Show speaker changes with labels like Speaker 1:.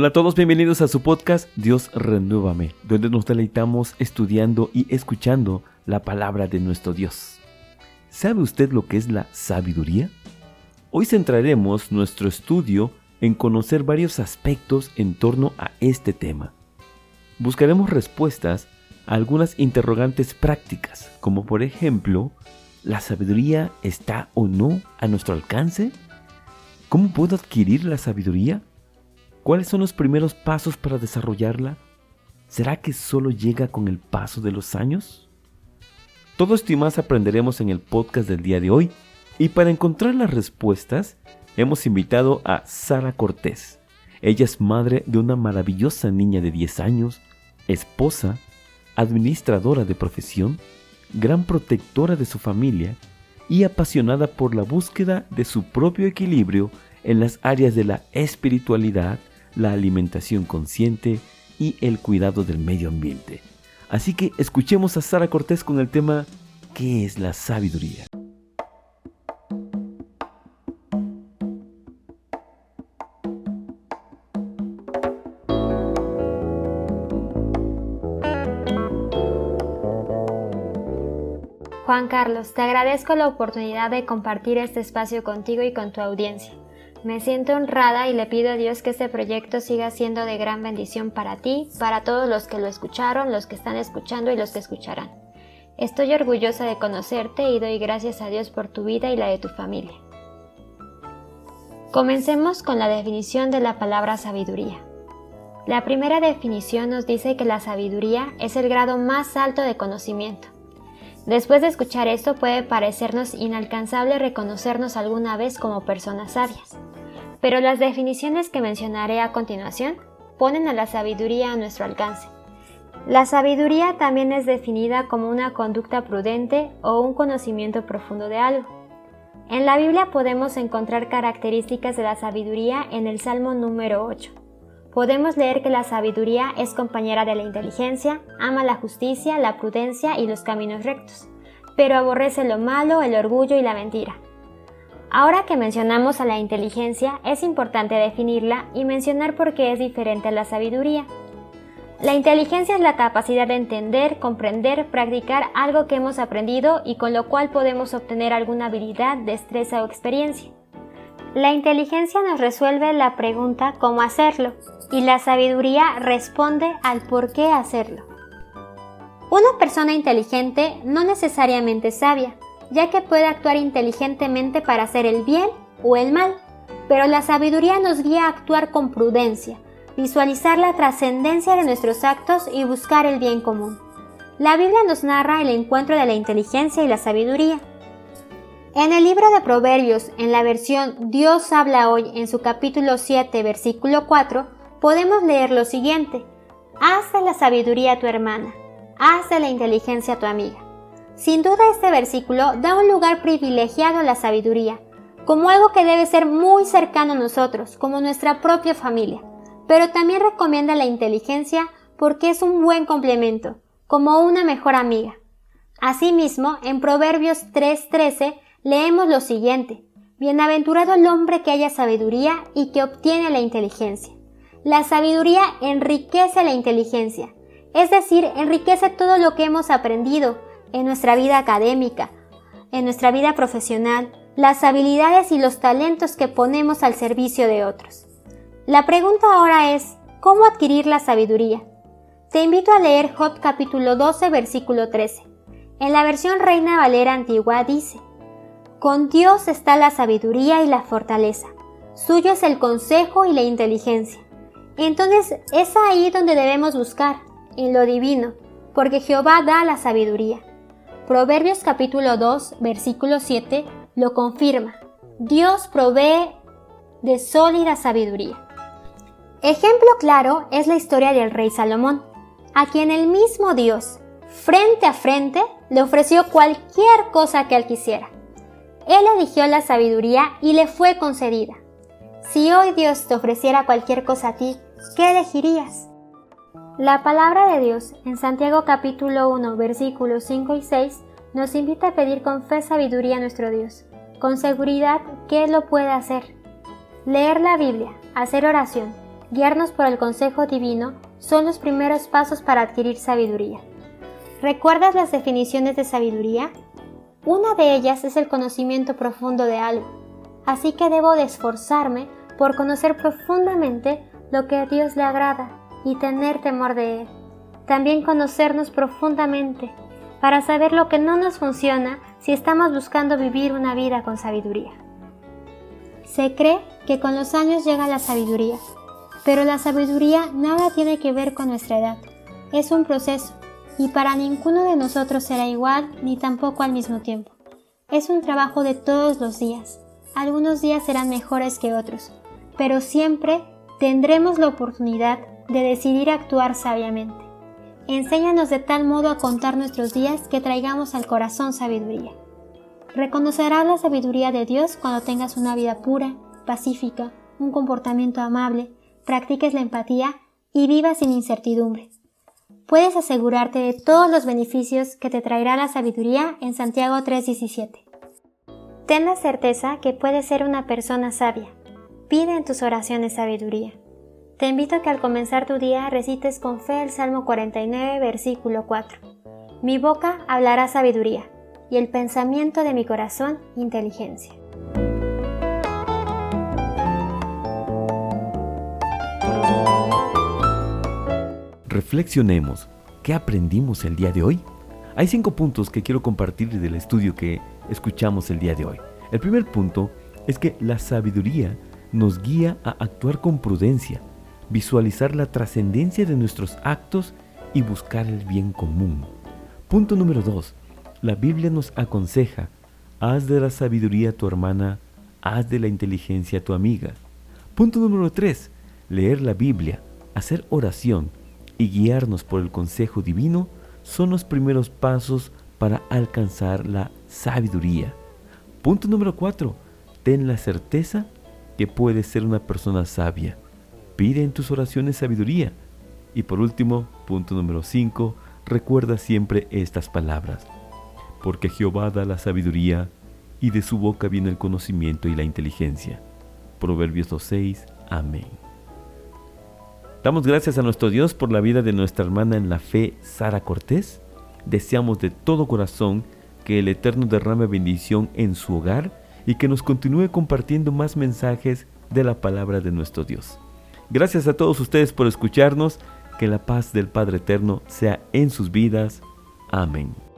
Speaker 1: Hola a todos, bienvenidos a su podcast Dios Renuévame, donde nos deleitamos estudiando y escuchando la palabra de nuestro Dios. ¿Sabe usted lo que es la sabiduría? Hoy centraremos nuestro estudio en conocer varios aspectos en torno a este tema. Buscaremos respuestas a algunas interrogantes prácticas, como por ejemplo, ¿la sabiduría está o no a nuestro alcance? ¿Cómo puedo adquirir la sabiduría? ¿Cuáles son los primeros pasos para desarrollarla? ¿Será que solo llega con el paso de los años? Todo esto y más aprenderemos en el podcast del día de hoy y para encontrar las respuestas hemos invitado a Sara Cortés. Ella es madre de una maravillosa niña de 10 años, esposa, administradora de profesión, gran protectora de su familia y apasionada por la búsqueda de su propio equilibrio en las áreas de la espiritualidad, la alimentación consciente y el cuidado del medio ambiente. Así que escuchemos a Sara Cortés con el tema ¿Qué es la sabiduría?
Speaker 2: Juan Carlos, te agradezco la oportunidad de compartir este espacio contigo y con tu audiencia. Me siento honrada y le pido a Dios que este proyecto siga siendo de gran bendición para ti, para todos los que lo escucharon, los que están escuchando y los que escucharán. Estoy orgullosa de conocerte y doy gracias a Dios por tu vida y la de tu familia. Comencemos con la definición de la palabra sabiduría. La primera definición nos dice que la sabiduría es el grado más alto de conocimiento. Después de escuchar esto puede parecernos inalcanzable reconocernos alguna vez como personas sabias pero las definiciones que mencionaré a continuación ponen a la sabiduría a nuestro alcance. La sabiduría también es definida como una conducta prudente o un conocimiento profundo de algo. En la Biblia podemos encontrar características de la sabiduría en el Salmo número 8. Podemos leer que la sabiduría es compañera de la inteligencia, ama la justicia, la prudencia y los caminos rectos, pero aborrece lo malo, el orgullo y la mentira. Ahora que mencionamos a la inteligencia, es importante definirla y mencionar por qué es diferente a la sabiduría. La inteligencia es la capacidad de entender, comprender, practicar algo que hemos aprendido y con lo cual podemos obtener alguna habilidad, destreza o experiencia. La inteligencia nos resuelve la pregunta cómo hacerlo y la sabiduría responde al por qué hacerlo. Una persona inteligente no necesariamente es sabia, ya que puede actuar inteligentemente para hacer el bien o el mal, pero la sabiduría nos guía a actuar con prudencia, visualizar la trascendencia de nuestros actos y buscar el bien común. La Biblia nos narra el encuentro de la inteligencia y la sabiduría. En el libro de Proverbios, en la versión Dios habla hoy, en su capítulo 7, versículo 4, podemos leer lo siguiente. Haz de la sabiduría a tu hermana, haz de la inteligencia a tu amiga. Sin duda este versículo da un lugar privilegiado a la sabiduría, como algo que debe ser muy cercano a nosotros, como nuestra propia familia, pero también recomienda la inteligencia porque es un buen complemento, como una mejor amiga. Asimismo, en Proverbios 3:13 leemos lo siguiente, Bienaventurado el hombre que haya sabiduría y que obtiene la inteligencia. La sabiduría enriquece la inteligencia, es decir, enriquece todo lo que hemos aprendido, en nuestra vida académica, en nuestra vida profesional, las habilidades y los talentos que ponemos al servicio de otros. La pregunta ahora es, ¿cómo adquirir la sabiduría? Te invito a leer Job capítulo 12 versículo 13. En la versión Reina Valera antigua dice, Con Dios está la sabiduría y la fortaleza, suyo es el consejo y la inteligencia. Entonces es ahí donde debemos buscar, en lo divino, porque Jehová da la sabiduría. Proverbios capítulo 2, versículo 7 lo confirma. Dios provee de sólida sabiduría. Ejemplo claro es la historia del rey Salomón, a quien el mismo Dios, frente a frente, le ofreció cualquier cosa que él quisiera. Él eligió la sabiduría y le fue concedida. Si hoy Dios te ofreciera cualquier cosa a ti, ¿qué elegirías? La palabra de Dios en Santiago capítulo 1 versículos 5 y 6 nos invita a pedir con fe sabiduría a nuestro Dios, con seguridad que Él lo puede hacer. Leer la Biblia, hacer oración, guiarnos por el consejo divino son los primeros pasos para adquirir sabiduría. ¿Recuerdas las definiciones de sabiduría? Una de ellas es el conocimiento profundo de algo, así que debo de esforzarme por conocer profundamente lo que a Dios le agrada y tener temor de Él. También conocernos profundamente para saber lo que no nos funciona si estamos buscando vivir una vida con sabiduría. Se cree que con los años llega la sabiduría, pero la sabiduría nada tiene que ver con nuestra edad. Es un proceso y para ninguno de nosotros será igual ni tampoco al mismo tiempo. Es un trabajo de todos los días. Algunos días serán mejores que otros, pero siempre tendremos la oportunidad de decidir actuar sabiamente. Enséñanos de tal modo a contar nuestros días que traigamos al corazón sabiduría. Reconocerás la sabiduría de Dios cuando tengas una vida pura, pacífica, un comportamiento amable, practiques la empatía y vivas sin incertidumbre. Puedes asegurarte de todos los beneficios que te traerá la sabiduría en Santiago 3:17. Ten la certeza que puedes ser una persona sabia. Pide en tus oraciones sabiduría. Te invito a que al comenzar tu día recites con fe el Salmo 49, versículo 4. Mi boca hablará sabiduría y el pensamiento de mi corazón inteligencia.
Speaker 1: Reflexionemos. ¿Qué aprendimos el día de hoy? Hay cinco puntos que quiero compartir del estudio que escuchamos el día de hoy. El primer punto es que la sabiduría nos guía a actuar con prudencia, visualizar la trascendencia de nuestros actos y buscar el bien común. Punto número dos. La Biblia nos aconseja, haz de la sabiduría tu hermana, haz de la inteligencia tu amiga. Punto número tres. Leer la Biblia, hacer oración y guiarnos por el consejo divino son los primeros pasos para alcanzar la sabiduría. Punto número 4. Ten la certeza que puedes ser una persona sabia. Pide en tus oraciones sabiduría. Y por último, punto número 5. Recuerda siempre estas palabras. Porque Jehová da la sabiduría y de su boca viene el conocimiento y la inteligencia. Proverbios 2.6. Amén. Damos gracias a nuestro Dios por la vida de nuestra hermana en la fe, Sara Cortés. Deseamos de todo corazón que el Eterno derrame bendición en su hogar y que nos continúe compartiendo más mensajes de la palabra de nuestro Dios. Gracias a todos ustedes por escucharnos. Que la paz del Padre Eterno sea en sus vidas. Amén.